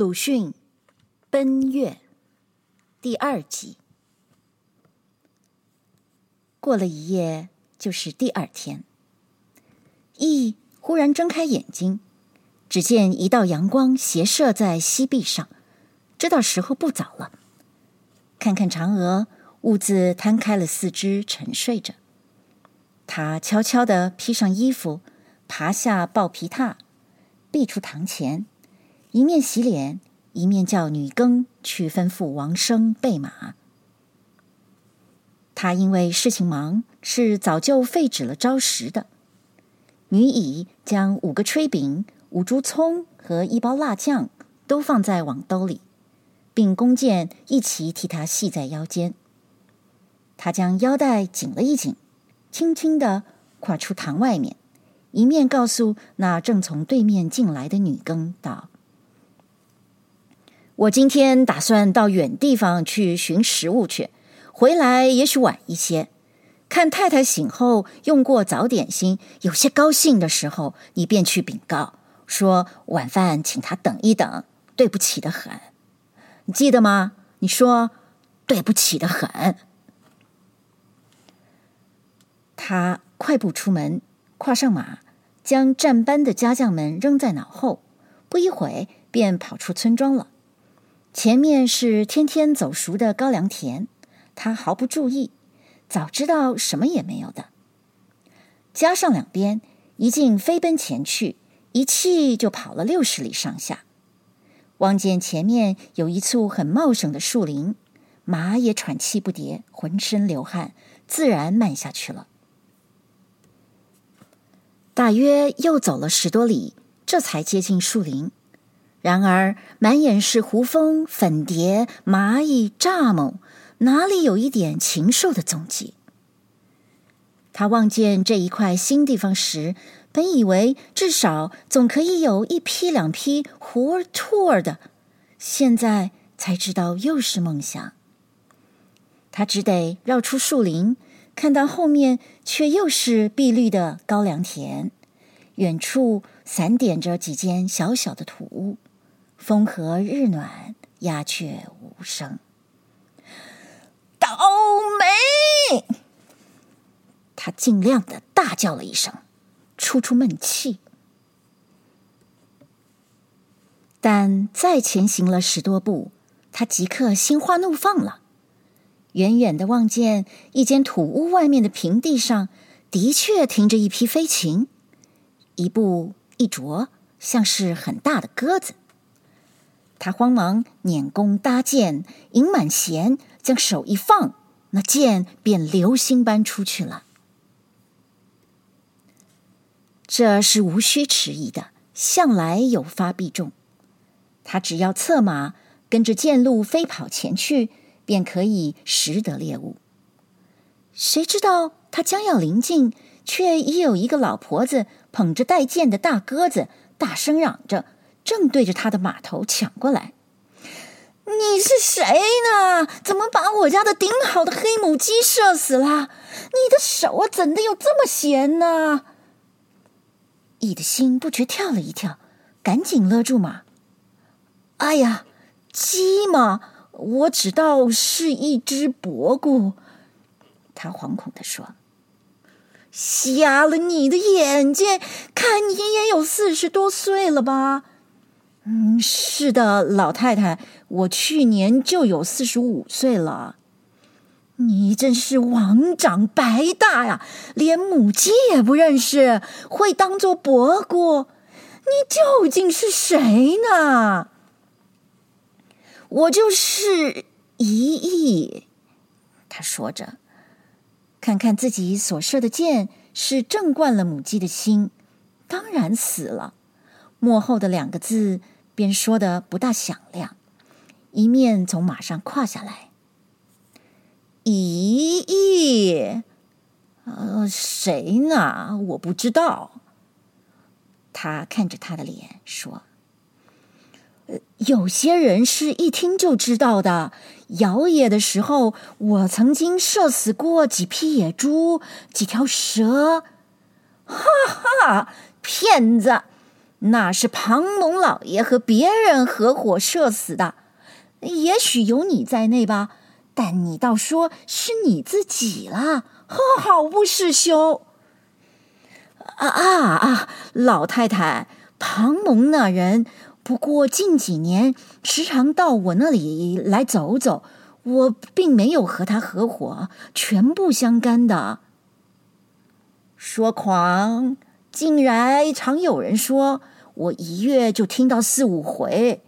鲁迅《奔月》第二集。过了一夜，就是第二天。羿忽然睁开眼睛，只见一道阳光斜射在溪壁上，知道时候不早了。看看嫦娥，兀自摊开了四肢沉睡着。他悄悄地披上衣服，爬下抱皮榻，避出堂前。一面洗脸，一面叫女更去吩咐王生备马。他因为事情忙，是早就废止了招食的。女乙将五个炊饼、五株葱和一包辣酱都放在网兜里，并弓箭一起替他系在腰间。他将腰带紧了一紧，轻轻地跨出堂外面，一面告诉那正从对面进来的女更道。我今天打算到远地方去寻食物去，回来也许晚一些。看太太醒后用过早点心，有些高兴的时候，你便去禀告，说晚饭请她等一等，对不起的很。你记得吗？你说对不起的很。他快步出门，跨上马，将站班的家将们扔在脑后，不一会便跑出村庄了。前面是天天走熟的高粱田，他毫不注意，早知道什么也没有的。加上两边一径飞奔前去，一气就跑了六十里上下。望见前面有一簇很茂盛的树林，马也喘气不迭，浑身流汗，自然慢下去了。大约又走了十多里，这才接近树林。然而，满眼是胡蜂、粉蝶、蚂蚁、蚱蜢，哪里有一点禽兽的踪迹？他望见这一块新地方时，本以为至少总可以有一批两批活儿兔儿的，现在才知道又是梦想。他只得绕出树林，看到后面却又是碧绿的高粱田，远处散点着几间小小的土屋。风和日暖，鸦雀无声。倒霉！他尽量的大叫了一声，出出闷气。但再前行了十多步，他即刻心花怒放了。远远的望见一间土屋外面的平地上，的确停着一批飞禽，一步一啄，像是很大的鸽子。他慌忙拈弓搭箭，引满弦，将手一放，那箭便流星般出去了。这是无需迟疑的，向来有发必中。他只要策马，跟着箭路飞跑前去，便可以识得猎物。谁知道他将要临近，却已有一个老婆子捧着带箭的大鸽子，大声嚷着。正对着他的马头抢过来，你是谁呢？怎么把我家的顶好的黑母鸡射死了？你的手啊，怎的有这么闲呢？乙的心不觉跳了一跳，赶紧勒住马。哎呀，鸡嘛，我只道是一只鸛鹭。他惶恐地说。瞎了你的眼睛，看你也有四十多岁了吧？嗯，是的，老太太，我去年就有四十五岁了。你真是王长白大呀，连母鸡也不认识，会当做伯姑？你究竟是谁呢？我就是一亿。他说着，看看自己所射的箭，是正贯了母鸡的心，当然死了。末后的两个字便说得不大响亮，一面从马上跨下来。咦咦，呃，谁呢？我不知道。他看着他的脸说：“，有些人是一听就知道的。摇野的时候，我曾经射死过几匹野猪，几条蛇。哈哈，骗子！”那是庞蒙老爷和别人合伙射死的，也许有你在内吧，但你倒说是你自己了，哦，好不识羞！啊啊啊！老太太，庞蒙那人不过近几年时常到我那里来走走，我并没有和他合伙，全不相干的。说狂，竟然常有人说。我一月就听到四五回，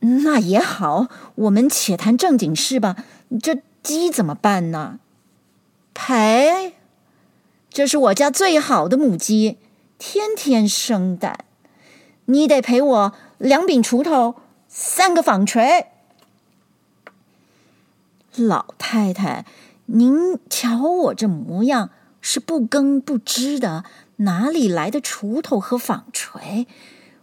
那也好，我们且谈正经事吧。这鸡怎么办呢？赔，这是我家最好的母鸡，天天生蛋，你得赔我两柄锄头，三个纺锤。老太太，您瞧我这模样，是不耕不织的。哪里来的锄头和纺锤？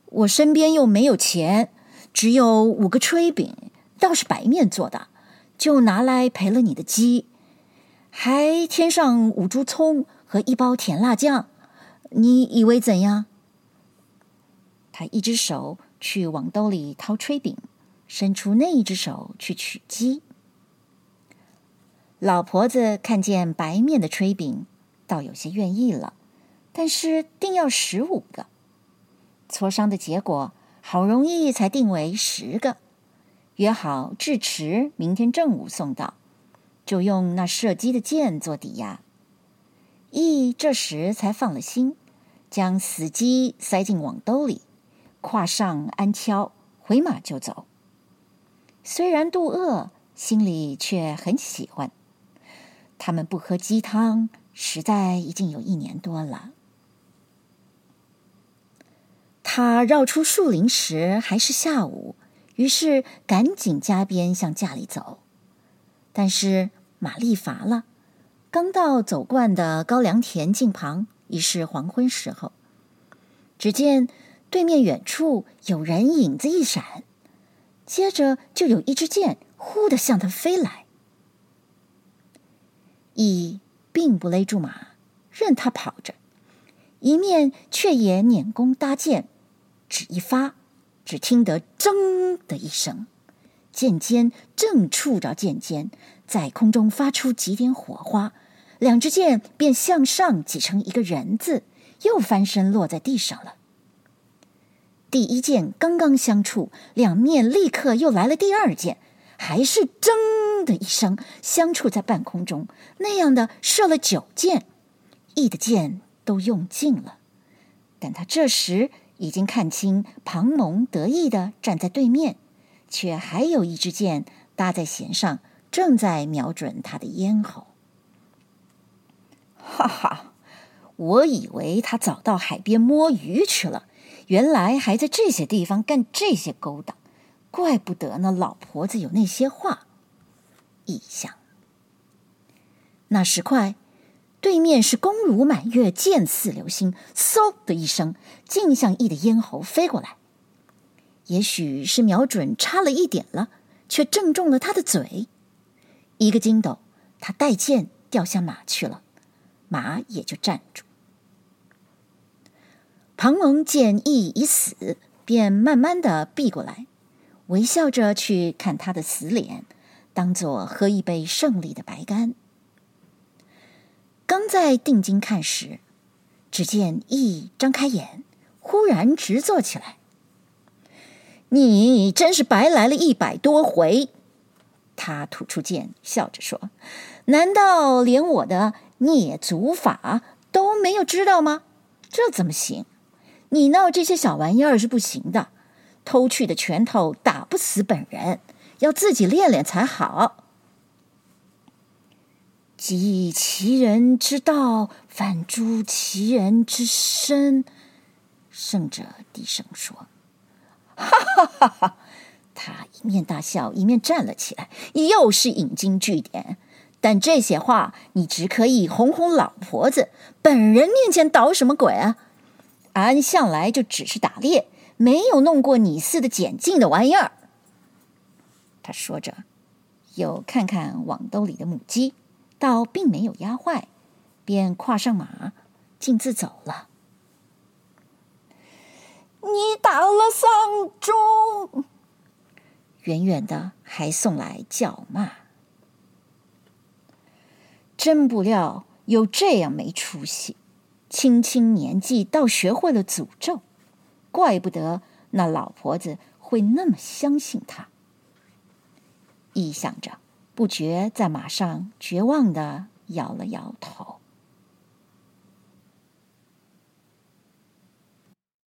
我身边又没有钱，只有五个炊饼，倒是白面做的，就拿来赔了你的鸡，还添上五株葱和一包甜辣酱。你以为怎样？他一只手去网兜里掏炊饼，伸出那一只手去取鸡。老婆子看见白面的炊饼，倒有些愿意了。但是定要十五个，磋商的结果好容易才定为十个，约好至迟明天正午送到，就用那射鸡的箭做抵押。羿这时才放了心，将死鸡塞进网兜里，跨上鞍跷，回马就走。虽然肚饿，心里却很喜欢。他们不喝鸡汤，实在已经有一年多了。他绕出树林时还是下午，于是赶紧加鞭向家里走。但是马力乏了，刚到走惯的高粱田近旁，已是黄昏时候。只见对面远处有人影子一闪，接着就有一支箭忽地向他飞来。一并不勒住马，任他跑着，一面却也拈弓搭箭。只一发，只听得“铮”的一声，箭尖正触着箭尖，在空中发出几点火花，两支箭便向上挤成一个人字，又翻身落在地上了。第一箭刚刚相触，两面立刻又来了第二箭，还是“铮”的一声，相触在半空中，那样的射了九箭，羿的箭都用尽了，但他这时。已经看清庞蒙得意地站在对面，却还有一支箭搭在弦上，正在瞄准他的咽喉。哈哈，我以为他早到海边摸鱼去了，原来还在这些地方干这些勾当，怪不得那老婆子有那些话。羿想，那时快。对面是弓如满月，箭似流星，嗖的一声，竟向羿的咽喉飞过来。也许是瞄准差了一点了，却正中了他的嘴。一个筋斗，他带箭掉下马去了，马也就站住。庞蒙见羿已死，便慢慢的避过来，微笑着去看他的死脸，当作喝一杯胜利的白干。刚在定睛看时，只见羿张开眼，忽然直坐起来。你真是白来了一百多回！他吐出剑，笑着说：“难道连我的蹑足法都没有知道吗？这怎么行？你闹这些小玩意儿是不行的。偷去的拳头打不死本人，要自己练练才好。”及其人之道，反诛其人之身。胜者低声说：“哈哈哈哈！”他一面大笑，一面站了起来，又是引经据典。但这些话你只可以哄哄老婆子，本人面前捣什么鬼啊？俺向来就只是打猎，没有弄过你似的捡净的玩意儿。他说着，又看看网兜里的母鸡。倒并没有压坏，便跨上马，径自走了。你打了丧钟！”远远的还送来叫骂。真不料有这样没出息，轻轻年纪倒学会了诅咒，怪不得那老婆子会那么相信他。臆想着，不觉在马上绝望的摇了摇头。